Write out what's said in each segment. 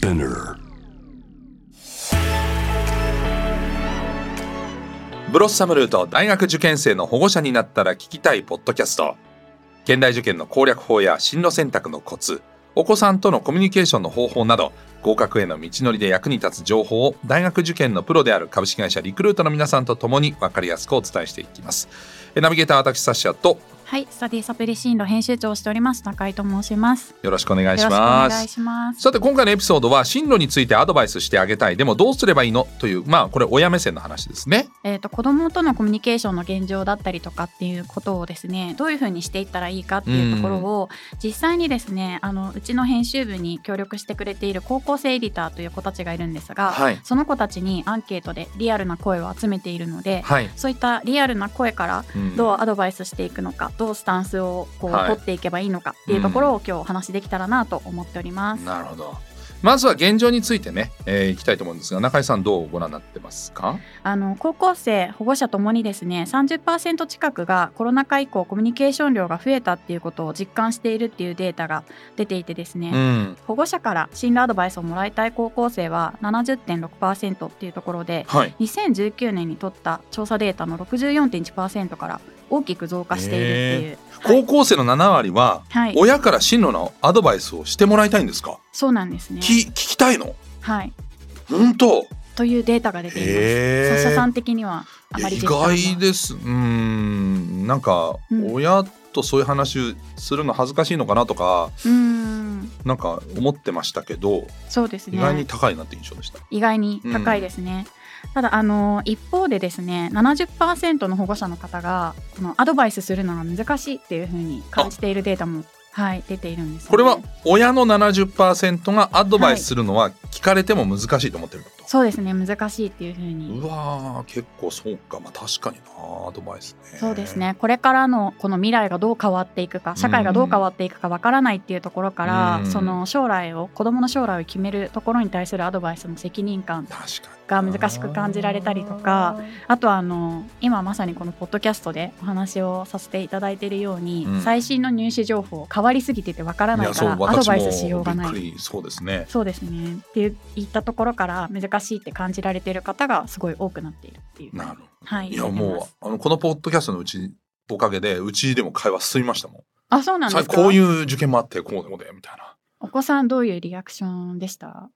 Spinner. ブロッサムルート大学受験生の保護者になったら聞きたいポッドキャスト現代受験の攻略法や進路選択のコツお子さんとのコミュニケーションの方法など合格への道のりで役に立つ情報を大学受験のプロである株式会社リクルートの皆さんと共に分かりやすくお伝えしていきますナビゲーター私サッシャとはい、スタディサプリ進路編集長をしております中井と申します。よろしくお願いします。さて今回のエピソードは進路についてアドバイスしてあげたい。でもどうすればいいのというまあこれ親目線の話ですね。えっ、と子供とのコミュニケーションの現状だったりとかっていうことをですね、どういうふうにしていったらいいかっていうところを実際にですね、あのうちの編集部に協力してくれている高校生エディターという子たちがいるんですが、はい。その子たちにアンケートでリアルな声を集めているので、はい、そういったリアルな声からうん。どうアドバイスしていくのか、どうスタンスをこう、はい。取っていけばいいのかっていうところを今日お話しできたらなと思っております。なるほど。まずは現状についてね、えー、いきたいと思うんですが中井さんどうご覧になってますか？あの高校生保護者ともにですね30%近くがコロナ禍以降コミュニケーション量が増えたっていうことを実感しているっていうデータが出ていてですね、うん。保護者から進路アドバイスをもらいたい高校生は70.6%っていうところではい。2019年に取った調査データの64.1%から大きく増加しているっていう、高校生の7割ははい、親から進路のアドバイスをしてもらいたいんですか、そうなんですね。き聞きたいの？はい、本当？というデータが出ています。サッシャさん的にはあまり意外です。うーん。なんか、うん。親とそういう話するの恥ずかしいのかなとかうーん。なんか思ってましたけど、そうですね。意外に高いなって印象でした。意外に高いですね。ただあの一方でですね70%の保護者の方がこのアドバイスするのが難しいっていうふうに感じているデータも、はい、出ているんです、ね、これは親の70%がアドバイスするのは聞かれても難しいと思ってること、そうですね難しいっていうふうに。うわー結構そうか。まあ確かになアドバイスね。そうですね。これからのこの未来がどう変わっていくか社会がどう変わっていくかわからないっていうところから、うん。その将来を子どもの将来を決めるところに対するアドバイスの責任感。確かにが難しく感じられたりとかあとはあの今まさにこのポッドキャストでお話をさせていただいているように、うん。最新の入試情報変わりすぎててわからないからアドバイスしようがない。そうですね。そうですね。っていったところから難しいって感じられている方がすごい多くなっているっていう。なるほど。はい。いやもうす。あのこのポッドキャストのうちおかげでうちでも会話進みましたもん。あそうなんですか？さこういう受験もあってこうでこうでみたいな。お子さんどういうリアクションでした、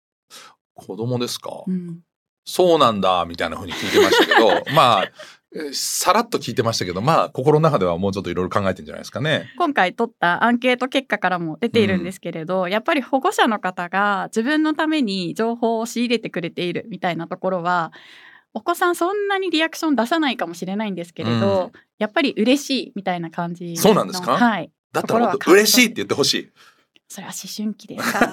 子供ですか、うん、そうなんだみたいな風に聞いてましたけど まあえーさらっと聞いてましたけどまあ心の中ではもうちょっといろいろ考えてんじゃないですかね。今回取ったアンケート結果からも出ているんですけれど、やっぱり保護者の方が自分のために情報を仕入れてくれているみたいなところはお子さんそんなにリアクション出さないかもしれないんですけれど、うん。やっぱり嬉しいみたいな感じの。そうなんですか？はい。だったら嬉しいって言ってほしいそれは思春期です。か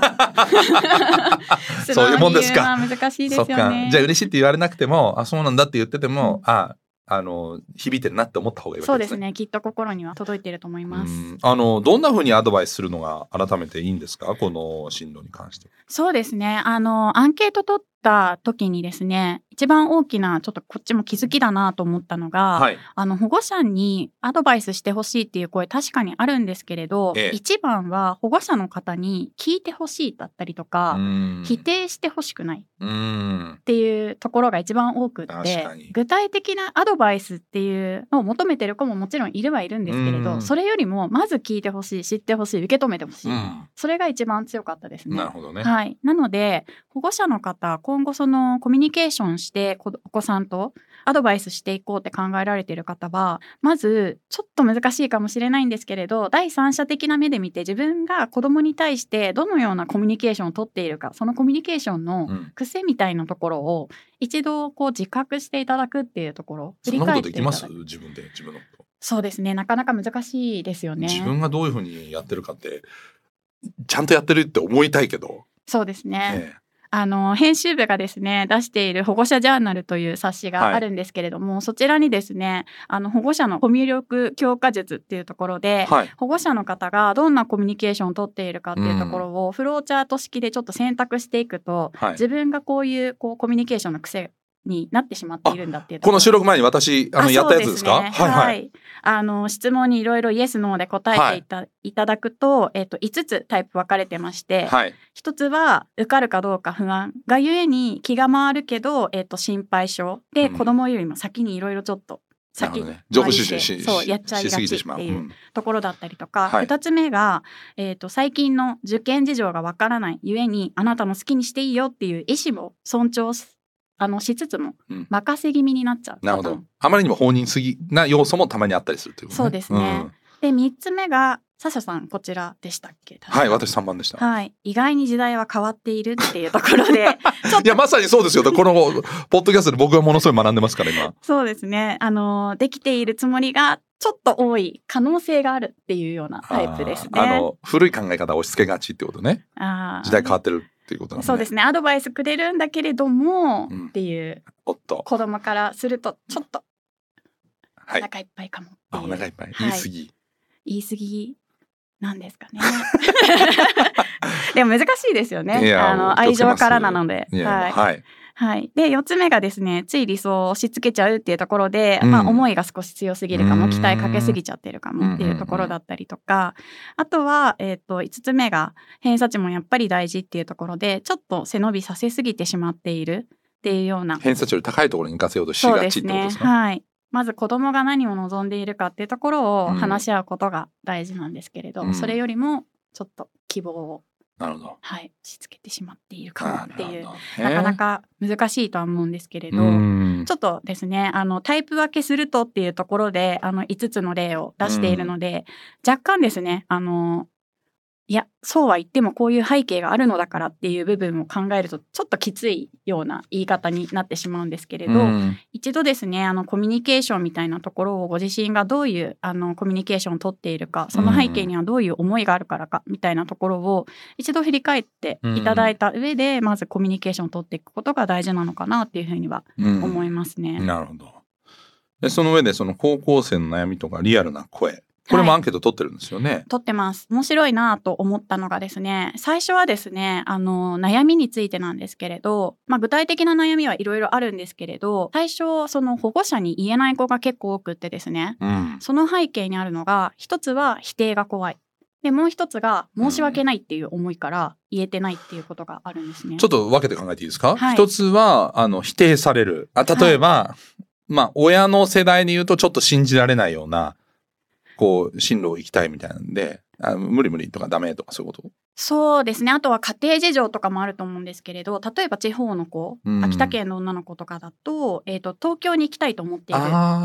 らそういうもんですか。難しいですよね。じゃあ嬉しいって言われなくてもあそうなんだって言ってても、ああの響いてるなって思った方がいいわそうけですね。きっと心には届いていると思います。うん。あのどんな風にアドバイスするのが改めていいんですか？この進路に関して。そうですね。あの、アンケート取った時にですね、一番大きな、ちょっとこっちも気づきだなと思ったのが、はい。あの、保護者にアドバイスしてほしいっていう声確かにあるんですけれど、ええ。一番は保護者の方に聞いてほしいだったりとか、うん。否定してほしくないうんっていうところが一番多くっ確て具体的なアドバイスっていうのを求めてる子ももちろんいるはいるんですけれど、うん。それよりもまず聞いてほしい知ってほしい受け止めてほしい、うん。それが一番強かったですね。なるほどね、はい、なので保護者の方今後そのコミュニケーションしてこお子さんとアドバイスしていこうって考えられている方はまずちょっと難しいかもしれないんですけれど第三者的な目で見て自分が子供に対してどのようなコミュニケーションをとっているかそのコミュニケーションのうん。癖みたいなところを一度こう自覚していただくっていうところそんなことできまいただく。す自分で自分のこと。そうですね。なかなか難しいですよね。自分がどういうふうにやってるかってちゃんとやってるって思いたいけど、そうですねえあの編集部がですね出している保護者ジャーナルという冊子があるんですけれども、そちらにですねあの保護者のコミュ力強化術っていうところで、はい。保護者の方がどんなコミュニケーションをとっているかっていうところをフローチャート式でちょっと選択していくと、はい。自分がこういうこうコミュニケーションの癖になってしまっているんだっていうとこの収録前に私あのあやったやつですか？そうね。はいはい、あの質問にいろいろイエスノーで答えていた,、い、ただくと、えっと5つタイプ分かれてまして、はい。一つは受かるかどうか不安がゆえに気が回るけど、えっと心配性。で、うん。子供よりも先にいろいろちょっと先ね。情報収集しそうやっちゃいがちしすぎてしまう、っていううん。ところだったりとか、はい。二つ目が、えー、と最近の受験事情がわからないゆえにあなたの好きにしていいよっていう意思も尊重しあのしつつもうん。任せ気味になっちゃう。なるほど。あまりにも放任すぎな要素もたまにあったりするということね。そうですね。で三つ目がサシャさんこちらでしたっけ？うんはい私3番でした、はい。意外に時代は変わっているっていうところで いやまさにそうですよ。このポッドキャストで僕はものすごい学んでますから今。そうですね。あのできているつもりがちょっと多い可能性があるっていうようなタイプですね。あの古い考え方を押し付けがちってことね。時代変わってるっていうことなんそうですね。アドバイスくれるんだけれども、うん。っていう。おっと。子供からするとちょっと。おはい。腹いっぱいかもあお腹いっぱい。はい。言い過ぎ、言い過ぎなんですかね。でも難しいですよいねやあの愛情からなので。はい、はいはい、で4つ目がですねつい理想を押し付けちゃうっていうところで、うん。まあ、思いが少し強すぎるかもうん。期待かけすぎちゃってるかもっていうところだったりとかあとは、えー、と5つ目が偏差値もやっぱり大事っていうところでちょっと背伸びさせすぎてしまっているっていうような。偏差値より高いところに行かせようとしがちってことですかはい。まず子供が何を望んでいるかっていうところをうん。話し合うことが大事なんですけれど、うん。それよりもちょっと希望を、なるほど。はい、押し付けてしまっているかもっていう。ななかなか難しいとは思うんですけれど、うん。ちょっとですねあのタイプ分けするとっていうところであの5つの例を出しているので、若干ですねあのいやそうは言ってもこういう背景があるのだからっていう部分を考えるとちょっときついような言い方になってしまうんですけれど、うん。一度ですねあのコミュニケーションみたいなところをご自身がどういうあのコミュニケーションをとっているかその背景にはどういう思いがあるからかみたいなところを一度振り返っていただいた上で、まずコミュニケーションを取っていくことが大事なのかなっていうふうにはうん。思いますね。なるほど。でその上でその高校生の悩みとかリアルな声これもアンケート取ってるんですよね、取ってます。面白いなと思ったのがですね最初はですねあの悩みについてなんですけれど、まあ、具体的な悩みはいろいろあるんですけれど最初その保護者に言えない子が結構多くってですねうん。その背景にあるのが一つは否定が怖い。でもう一つが申し訳ないっていう思いから言えてないっていうことがあるんですね。ちょっと分けて考えていいですか、はい。一つはあの否定される。あ例えば、まあ親の世代に言うとちょっと信じられないようなこう進路を行きたいみたいなんであ無理無理とかダメとかそういうこと？そうですね。あとは家庭事情とかもあると思うんですけれど例えば地方の子、うん。秋田県の女の子とかだと,、えー、と東京に行きたいと思っている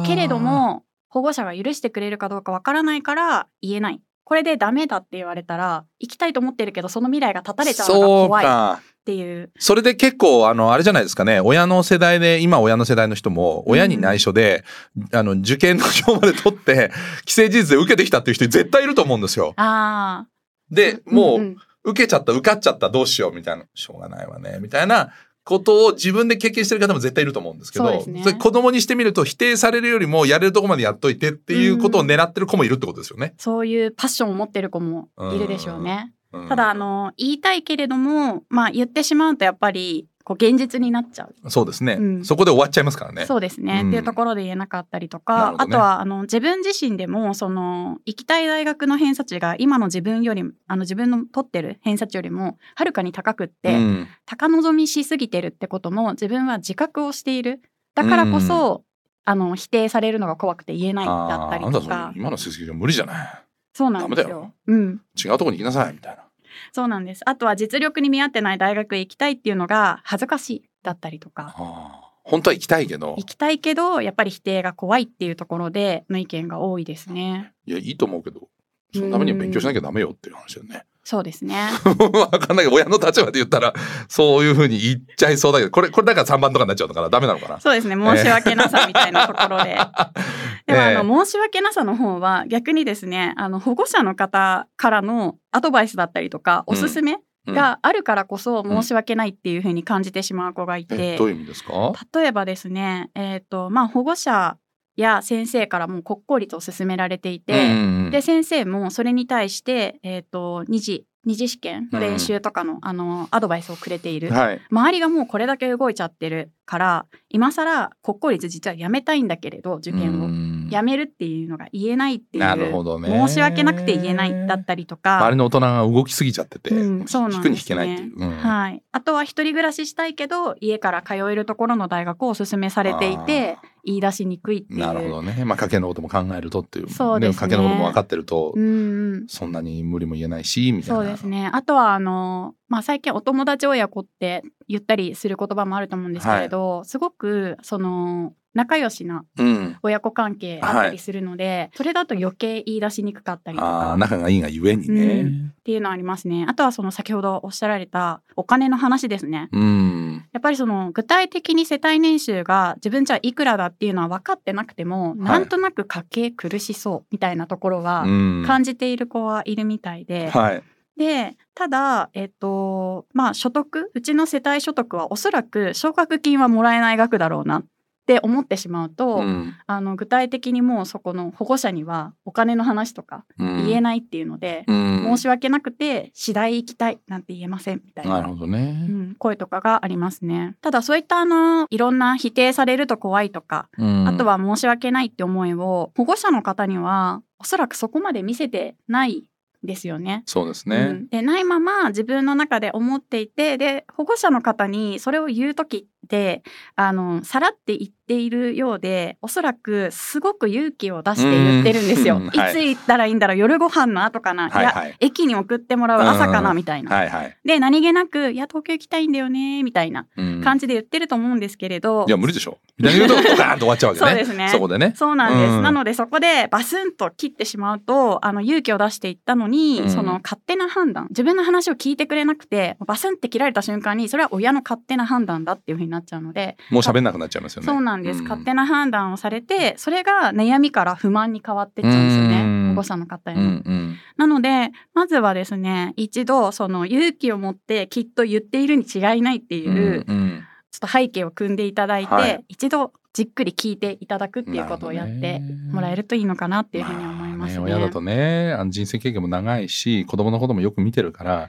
けれども保護者が許してくれるかどうかわからないから言えないこれでダメだって言われたら行きたいと思ってるけどその未来が絶たれちゃうのがそう怖い。っかていう。それで結構あのあれじゃないですかね。親の世代で今親の世代の人も親に内緒で、あの受験の表まで取って既成事実で受けてきたっていう人絶対いると思うんですよ。あでーもう、んん。受けちゃった受かっちゃったどうしようみたいな。しょうがないわね。みたいなことを自分で経験してる方も絶対いると思うんですけどねれ子供にしてみると否定されるよりもやれるとこまでやっといてっていうことを狙ってる子もいるってことですよね。そういうパッションを持ってる子もいるでしょうね。うんただあの言いたいけれどもまあ言ってしまうとやっぱりこう現実になっちゃう。そうですね、うん。そこで終わっちゃいますからね。そうですね、うん。っていうところで言えなかったりとなか、ね。あとはあの自分自身でもその行きたい大学の偏差値が今の自分よりあの自分の取ってる偏差値よりもはるかに高くって、うん。高望みしすぎてるってことも自分は自覚をしている。だからこそ、あの否定されるのが怖くて言えないだったりとか。今の成績じゃ無理じゃない。そうなんですよ。うん。違うとこに行きなさいみたいな。そうなんです。あとは実力に見合ってない大学へ行きたいっていうのが恥ずかしいだったりとか。あー本当は行きたいけど行きたいけどやっぱり否定が怖いっていうところでの意見が多いですね。いやいいと思うけどそのためには勉強しなきゃダメよっていう話だよね。そうですね。わかんないけど親の立場で言ったらそういうふうに言っちゃいそうだけどこれこれだから3番とかになっちゃうのかな。ダメなのかな。そうですね。申し訳なさみたいなところで。でも、あの申し訳なさの方は逆にですねあの保護者の方からのアドバイスだったりとかおすすめうん。があるからこそ申し訳ないっていうふうに感じてしまう子がいて、えどういう意味ですか？例えばですね、えーとまあ、保護者や先生からも国公立を勧められていて、うんうんうん。で先生もそれに対して、えー、と2次二次試験の練習とかの,、あのアドバイスをくれている、はい。周りがもうこれだけ動いちゃってるから今更国公立実はやめたいんだけれど受験を。うん。やめるっていうのが言えないっていうなるほどね。申し訳なくて言えないだったりとか。周りの大人が動きすぎちゃってて、うんそうなんですね。引くに引けないっていう。うん。はい、あとは一人暮らししたいけど家から通えるところの大学をお勧めされていて言い出しにくいっていう。なるほどね。まあ、家計のことも考えるとっていう。そうですね家計のことも分かってると、うんうんそんなに無理も言えないし、みたいな。そうですねあとはあの、まあ、最近お友達親子って言ったりする言葉もあると思うんですけれど、すごくその仲良しなうん。親子関係あったりするので、それだと余計言い出しにくかったりとあかあ、仲がいいがゆえにね。っていうのはありますね。あとはその先ほどおっしゃられたお金の話ですね。うん。やっぱりその具体的に世帯年収が自分じゃいくらだっていうのは分かってなくても、なんとなく家計苦しそうみたいなところはうん。感じている子はいるみたいで、はい。でただえっとまあ所得うちの世帯所得はおそらく奨学金はもらえない額だろうなって思ってしまうと、うんあの具体的にもうそこの保護者にはお金の話とか言えないっていうので、うん申し訳なくて次第行きたいなんて言えませんみたいななるほどね。うん、声とかがありますね。ただそういったあのいろんな否定されると怖いとか、うんあとは申し訳ないって思いを保護者の方にはおそらくそこまで見せてないですよね。そうですね。うん、でないまま自分の中で思っていてで保護者の方にそれを言う時ってあのさらって言っているようでおそらくすごく勇気を出して言ってるんですよ。うんいはいつ行ったらいいんだろう夜ご飯の後かな、やはいいはい。駅に送ってもらう朝かなみたいな。はいはい。で何気なく「いや東京行きたいんだよね」みたいなうん感じで言ってると思うんですけれど、いや、無理でしょ。みたいな言うと、ドカーンと終わっちゃうわけね。そうですねそこでね。そうなんです、うんなのでそこでバスンと切ってしまうとあの勇気を出していったのに、うんその勝手な判断自分の話を聞いてくれなくてバスンって切られた瞬間にそれは親の勝手な判断だっていうふうになっちゃうので、もう喋んなくなっちゃいますよね。そうなんです、ん。勝手な判断をされてそれが悩みから不満に変わってっちゃうんですよね、うん。保護者の方へうの。んうん。なのでまずはですね一度その勇気を持ってきっと言っているに違いないっていう、うんうん。ちょっと背景を組んでいただいて、はい。一度じっくり聞いていただくっていうことをやってもらえるといいのかなっていうふうに思いますね。まあ親だとねあの人生経験も長いし子供のこともよく見てるから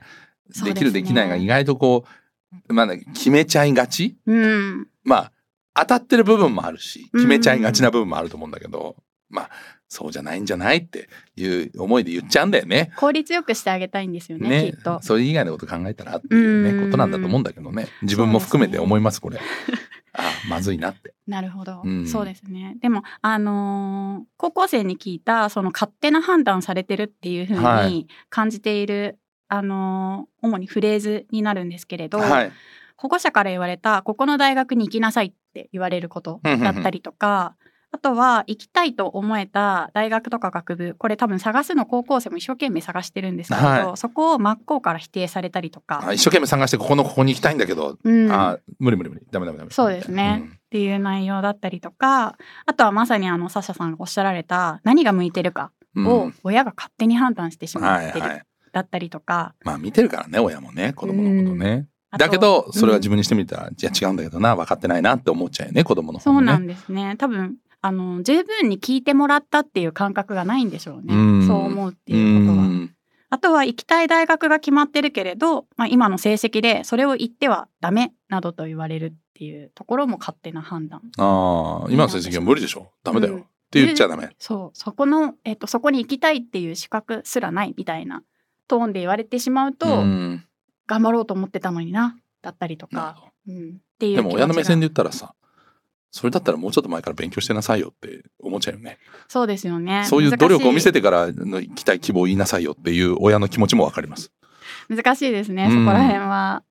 できるできないが意外とこう、まあね、決めちゃいがち？うん、まあ当たってる部分もあるしうん。決めちゃいがちな部分もあると思うんだけど、まあそうじゃないんじゃないっていう思いで言っちゃうんだよね。効率よくしてあげたいんですよねね。きっと。それ以外のこと考えたらっていうねうん。ことなんだと思うんだけどね。自分も含めて思いますこれ。あまずいなって。なるほど、うん。そうですね。でもあのー高校生に聞いたその勝手な判断されてるっていうふうはに感じている、あのー主にフレーズになるんですけれど、はい。保護者から言われたここの大学に行きなさいって言われることだったりとかあとは行きたいと思えた大学とか学部これ多分探すの高校生も一生懸命探してるんですけれど、はそこを真っ向から否定されたりとか、あ一生懸命探してここのここに行きたいんだけど、うん、あ無理無理無理。ダメダメダメ。そうですね。っていう内容だったりとかあとはまさにあのサシャさんがおっしゃられた何が向いてるかうん。を親が勝手に判断してしまってる、はいはい。だったりとかまあ見てるからね親もね子供のことね。だけどそれはうん自分にしてみたら、いや違うんだけどな分かってないなって思っちゃうよね子供の方もね。そうなんですね。多分あの十分に聞いてもらったっていう感覚がないんでしょうね。うんそう思うっていうことは。んあとは行きたい大学が決まってるけれど、まあ、今の成績でそれを言ってはダメなどと言われるっていうところも勝手な判断。ああ今の成績は無理でしょ？ダメだよ、うんって言っちゃダメ。そうそこの、えっとそこに行きたいっていう資格すらないみたいなトーンで言われてしまうと、うん頑張ろうと思ってたのになだったりとかほ、うん、っていうどでも親の目線でで言ったらさそれだったらもうちょっと前から勉強してなさいよって思っちゃうよね。そうですよねそういう努力を見せててからの行きたい希望を言いなさいよっていう親の気持ちもわかります。難しいですね、うんそこら辺は。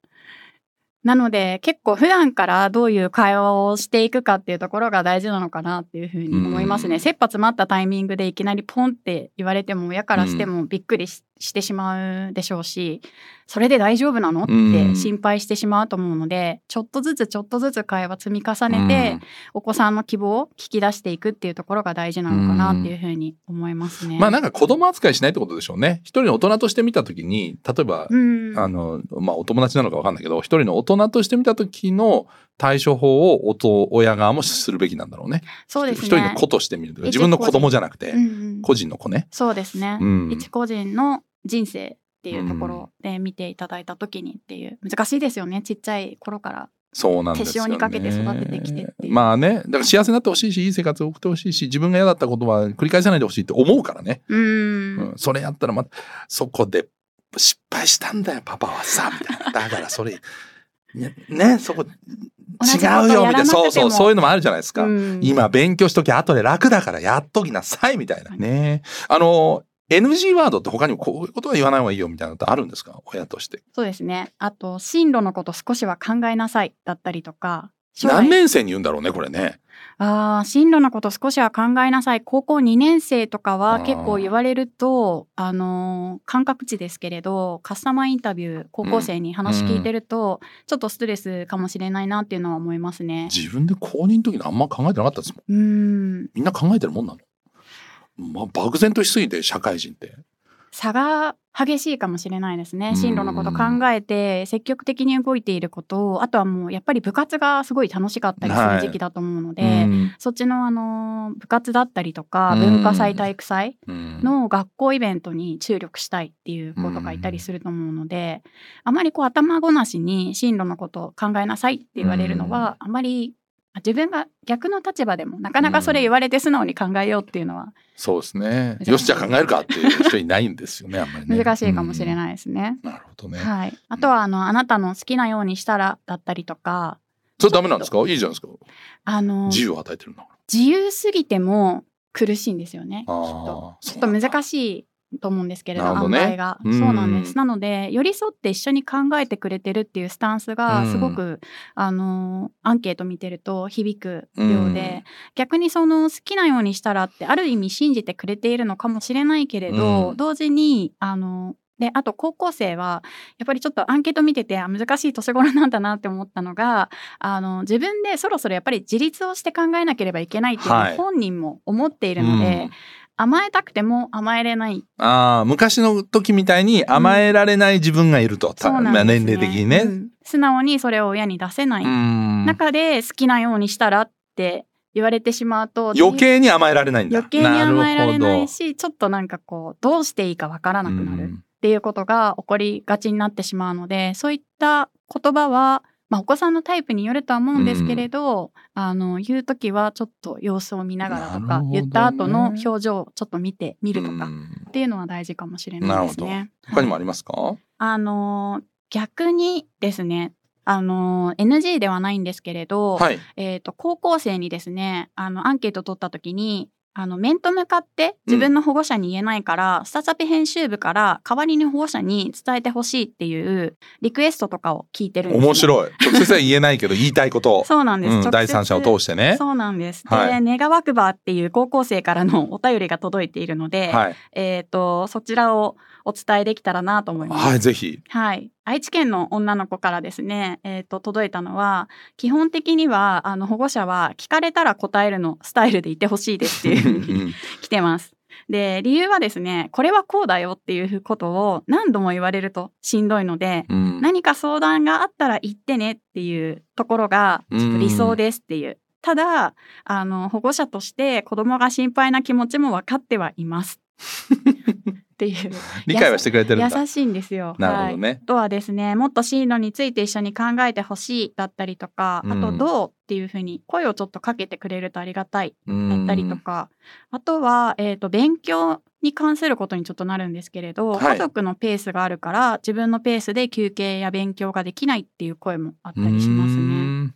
なので結構普段からどういう会話をしていくかっていうところが大事なのかなっていうふうに思いますね。うん切羽詰まったタイミングでいきなりポンって言われても親からしてもびっくりし,、してしまうでしょうしそれで大丈夫なの？っうんて心配してしまうと思うのでちょっとずつちょっとずつ会話積み重ねて、お子さんの希望を聞き出していくっていうところが大事なのかなっていうふうに思いますね。まあなんか子供扱いしないってことでしょうね。一人の大人として見たときに例えば、うんあのまあお友達なのかわかんないけど一人の大人として見た時の対処法をお親側もするべきなんだろうね。そうですね。一人の子として見ると自分の子供じゃなくて、うんうん個人の子ね。そうですね、うん一個人の人生っっていうところで見ていただいた時にっていう難しいですよねちっちゃい頃からそうなんですよ、ね。手塩にかけて育ててきてまあね、だから幸せになってほしいし、いい生活を送ってほしいし、自分が嫌だったことは繰り返さないでほしいって思うからね。うんうん、それやったらまた、そこで失敗したんだよ、パパはさ、みたいな。だからそれ、ね、ねそこ、違うよ、みたいな。そうそう、そういうのもあるじゃないですか。うん今勉強しときゃ後で楽だからやっときなさいみたいなね。あの NG ワードって他にもこういうことは言わない方がいいよみたいなのってあるんですか？親として。そうですねあと進路のこと少しは考えなさいだったりとか何年生に言うんだろうねこれね。あー進路のこと少しは考えなさい高校2年生とかあはー結構言われるとあのー感覚値ですけれどカスタマーインタビュー高校生に話聞いてると、ちょっとストレスかもしれないなっていうのは思いますね。自分で公認の時にあんま考えてなかったですもん。うーんみんな考えてるもんなの？まあ漠然としすぎて社会人って。差が激しいかもしれないですね。うん。進路のこと考えて積極的に動いていることあとはもうやっぱり部活がすごい楽しかったりする時期だと思うので、うん。そっちのあの部活だったりとかうん。文化祭体育祭うん。の学校イベントに注力したいっていう子とかいたりすると思うので、あまりこう頭ごなしに進路のことを考えなさいって言われるのは、あまり自分が逆の立場でもなかなかそれ言われて素直に考えようっていうのはそうですね。よしじゃあ考えるかっていう人いないんですよねあんまりね。難しいかもしれい。ないですね。なるほどね。はい、あとはあのあなたの好きなようにしたらだったりとかそれダメなんですか？いいじゃないですか。あの自由を与えてるんだから。自由すぎても苦しいんですよねきっあと。ーちょっと難しいと思うんですけれどどね。が、うん。そうなんです。なので寄り添って一緒に考えてくれてるっていうスタンスがうん。すごく、あのアンケート見てると響くようで、うん。逆にその好きなようにしたらってある意味信じてくれているのかもしれないけれど、うん。同時にあのであと高校生はやっぱりちょっとアンケート見ててあ難しい年頃なんだなって思ったのがあの自分でそろそろやっぱり自立をして考えなければいけないっていうの本人も思っているので、うん甘えたくても甘えれない。ああ、昔の時みたいに甘えられない自分がいると。うなんね。年齢的にね。うん。素直にそれを親に出せない、うん。中で好きなようにしたらって言われてしまうと余計に甘えられないんだ。余計に甘えられないるしちょっとなんかこうどうしていいかわからなくなるっうん。ていうことが起こりがちになってしまうのでそういった言葉は、まあ、お子さんのタイプによるとは思うんですけれど、あの言う時はちょっと様子を見ながらとか、ね言った後の表情をちょっと見てみるとかうんっていうのは大事かもしれないですね。。他にもあはいりますか？あの逆にですねあの NG ではないんですけれど、はい。えー、と高校生にですねあのアンケート取った時にあの面と向かって自分の保護者に言えないから、スタチャピ編集部から代わりに保護者に伝えてほしいっていうリクエストとかを聞いてるんです、ね、面白い。直接は言えないけど言いたいこと。そうなんです、うん第三者を通してね。そうなんです。はいで、願わくばっていう高校生からのお便りが届いているので、はい。えっ、と、そちらをお伝えできたらなと思います。はい、ぜひ。はい、愛知県の女の子からですね、えー、と届いたのは基本的にはあの保護者は聞かれたら答えるのスタイルでいてほしいですっていうふうに来てます。で理由はですねこれはこうだよっていうことを何度も言われるとしんどいので、うん何か相談があったら言ってねっていうところがちょっと理想ですっていう。ただあの保護者として子供が心配な気持ちも分かってはいますっていう。理解はしてくれてるんだ。優しいんですよ。なるほどはい。とはですねもっと進路について一緒に考えてほしいだったりとか、うん。あとどうっていうふうに声をちょっとかけてくれるとありがたいだったりとか、あとは、えー、と勉強に関することにちょっとなるんですけれど、はい。家族のペースがあるから自分のペースで休憩や勉強ができないっていう声もあったりしますうね。ん。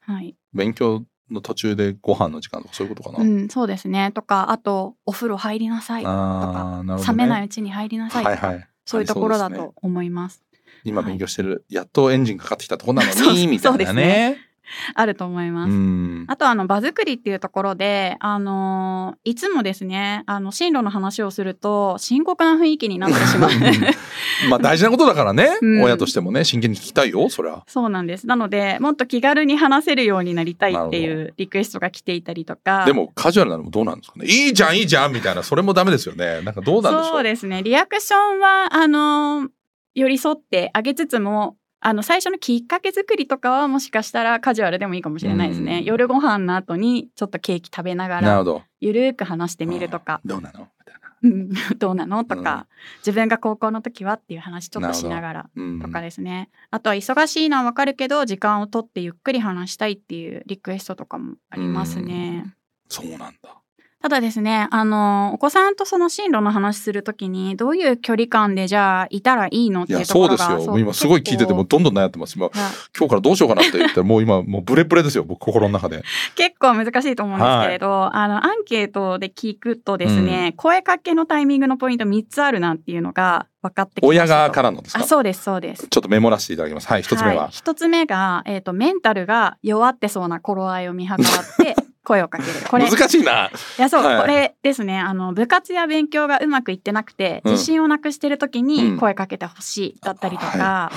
はい。勉強の途中でご飯の時間とかそういうことかな？うん、そうですねとかあとお風呂入りなさいとか、ね。冷めないうちに入りなさいとか、はいはい。そういうところだと思います。今勉強してる、やっとエンジンかかってきたところなのにみたいなね。あると思います。うん。あとあの場作りっていうところで、あのーいつもですねあの進路の話をすると深刻な雰囲気になってしまう。まあ大事なことだからね、うん。親としてもね真剣に聞きたいよそりゃ。そうなんです。なのでもっと気軽に話せるようになりたいっていなうリクエストが来ていたりとか。でもカジュアルなのもどうなんですかね？いいじゃんいいじゃんみたいな。それもダメですよね。なんかどうなんでしょう？そうですね。リアクションはあのー寄り添ってあげつつもあの最初のきっかけ作りとかはもしかしたらカジュアルでもいいかもしれないですね、うん。夜ご飯の後にちょっとケーキ食べながらゆるーく話してみるとか。どうなの？みたいうん。どうなの？とか、自分が高校の時はっていう話ちょっとしながらうん。とかですね、あとは忙しいのはわかるけど時間を取ってゆっくり話したいっていうリクエストとかもありますね。そうなんだ。ただですね、あの、お子さんとその進路の話するときに、どういう距離感でじゃあいたらいいのっていうところが。ですよ。今すごい聞いてて、もどんどん悩んでます。今、今日からどうしようかなって言ったら、もう今、もうブレブレですよ。僕、心の中で。結構難しいと思うんですけれど、あの、アンケートで聞くとですね、声かけのタイミングのポイント3つあるなっていうのが分かって。親側からのですか？あ、そうです、そうです。ちょっとメモらせていただきます。はい、一つ目は。い一つ目が、えっ、と、メンタルが弱ってそうな頃合いを見計らって、声をかける。これ、い難しいな。や、そう、はいこれですね。あの、部活や勉強がうまくいってなくて、うん自信をなくしてる時うんに声かけてほしいだったりとか、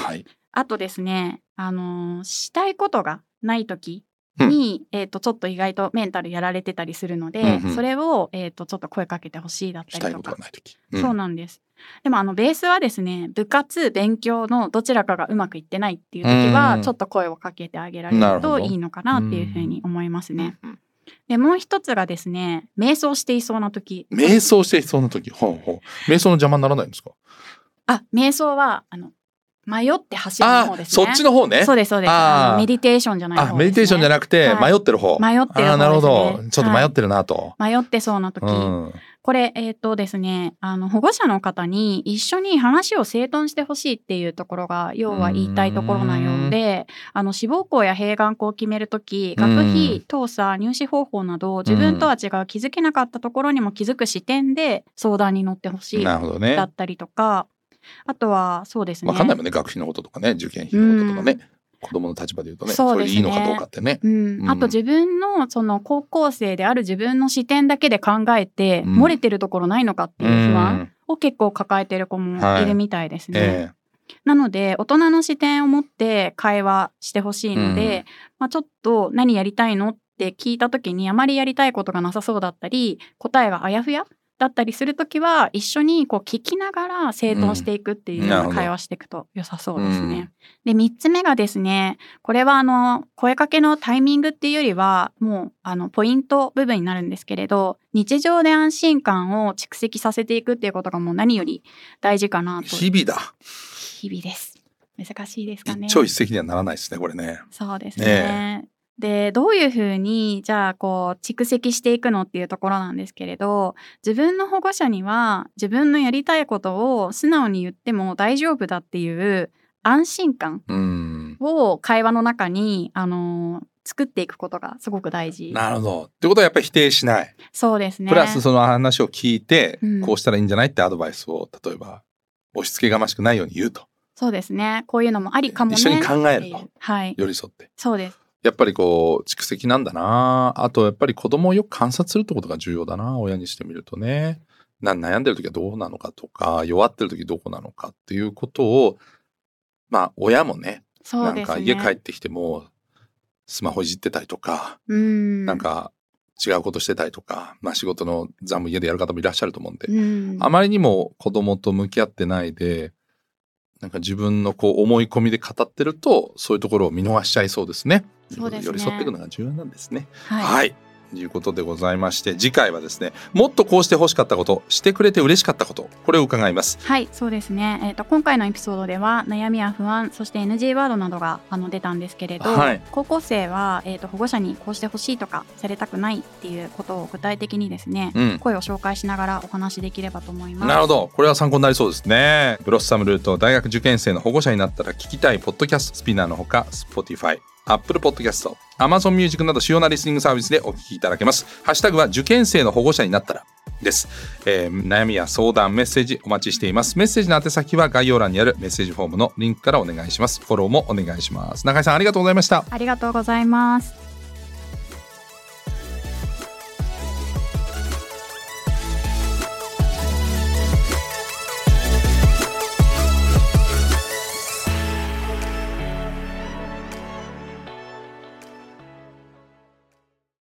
あとですね、あの、したいことがない時に、えっ、と、ちょっと意外とメンタルやられてたりするので、うんうんそれを、えっ、と、ちょっと声かけてほしいだっしたりとか。ことがないとき。そうなんです。でもあのベースはですね部活勉強のどちらかがうまくいってないっていう時うんはちょっと声をかけてあげられるといいのかなっていうふうに思いますね。うんうんでもう一つがですね瞑想していそうな時瞑想していそうなとき。ほうほう。瞑想の邪魔にならないんですか？あ瞑想はあの迷って走る方ですね。そっちの方ね。そうですそうですメディテーションじゃないね。メディテーションじゃなくて、はい迷ってる方。迷ってるねなるほど。ちょっと迷ってるなと。迷ってそうな時、うん。これえっ、とですねあの保護者の方に一緒に話を整頓してほしいっていうところが要は言いたいところなようであの志望校や併願校を決めるとき学費調査入試方法など自分とは違う気づけなかったところにも気づく視点で相談に乗ってほしいだなるほどね。ったりとかあとはそうですねわかんないもんね。学費のこととかね。受験費のこととかね。子供の立場で言うとね。そうですね。いいのかどうかってね。うん、うん。あと自分のその高校生である自分の視点だけで考えて、うん。漏れてるところないのかっていう不安を結構抱えてる子もいるみたいですね。えなので大人の視点を持って会話してほしいので、まあ、ちょっと何やりたいのって聞いた時にあまりやりたいことがなさそうだったり答えがあやふやだったりする時は一緒にこう聞きながら整頓していくっていうよううんな会話していくと良さそうですね。で3つ目がですねこれはあの声かけのタイミングっていうよりはもうあのポイント部分になるんですけれど日常で安心感を蓄積させていくっていうことがもう何より大事かなえと日々だ。日々です。難しいですかね。一朝一夕にはならないですね、これね。そうですね。でどういうふうにじゃあこう蓄積していくのっていうところなんですけれど自分の保護者には自分のやりたいことを素直に言っても大丈夫だっていう安心感うん。を会話の中にあの作っていくことがすごく大事。なるほど。ってことはやっぱり否定しない。そうですね。プラスその話を聞いて、うんこうしたらいいんじゃないってアドバイスを、例えば、押し付けがましくないように言うと。そうですね。こういうのもありかもね。一緒に考えるとはい。寄り添って。そうです。やっぱりこう、蓄積なんだな。あと、やっぱり子供をよく観察するってことが重要だな。親にしてみるとね。な悩んでる時はどうなのかとか、弱ってる時どこなのかっていうことを、まあ、親もね、ね。なんか家帰ってきても、スマホいじってたりとか、うん。なんか違うことしてたりとか、まあ仕事の残務家でやる方もいらっしゃると思うんで、うん。あまりにも子供と向き合ってないで、なんか自分のこう思い込みで語ってると、そういうところを見逃しちゃいそうですね。そうですね寄り添っていくのが重要なんですね。はい。はい。ということでございまして、次回はですね、もっとこうして欲しかったこと、してくれて嬉しかったこと、これを伺います。はい、そうですね。えっ、と今回のエピソードでは悩みや不安、そして NG ワードなどがあの出たんですけれど、はい高校生はえっ、と保護者にこうしてほしいとかされたくないっていうことを具体的にですね、うん。声を紹介しながらお話しできればと思います。なるほど。これは参考になりそうですね。ブロッサムルート大学受験生の保護者になったら聞きたいポッドキャストスピナーのほか、Spotify、Apple Podcast、Amazon Music など主要なリスニングサービスでお聞きいただけます。ハッシュタグは受験生の保護者になったらです、えー悩みや相談、メッセージお待ちしています。メッセージの宛先は概要欄にあるメッセージフォームのリンクからお願いします。フォローもお願いします。中井さんありがとうございました。ありがとうございます。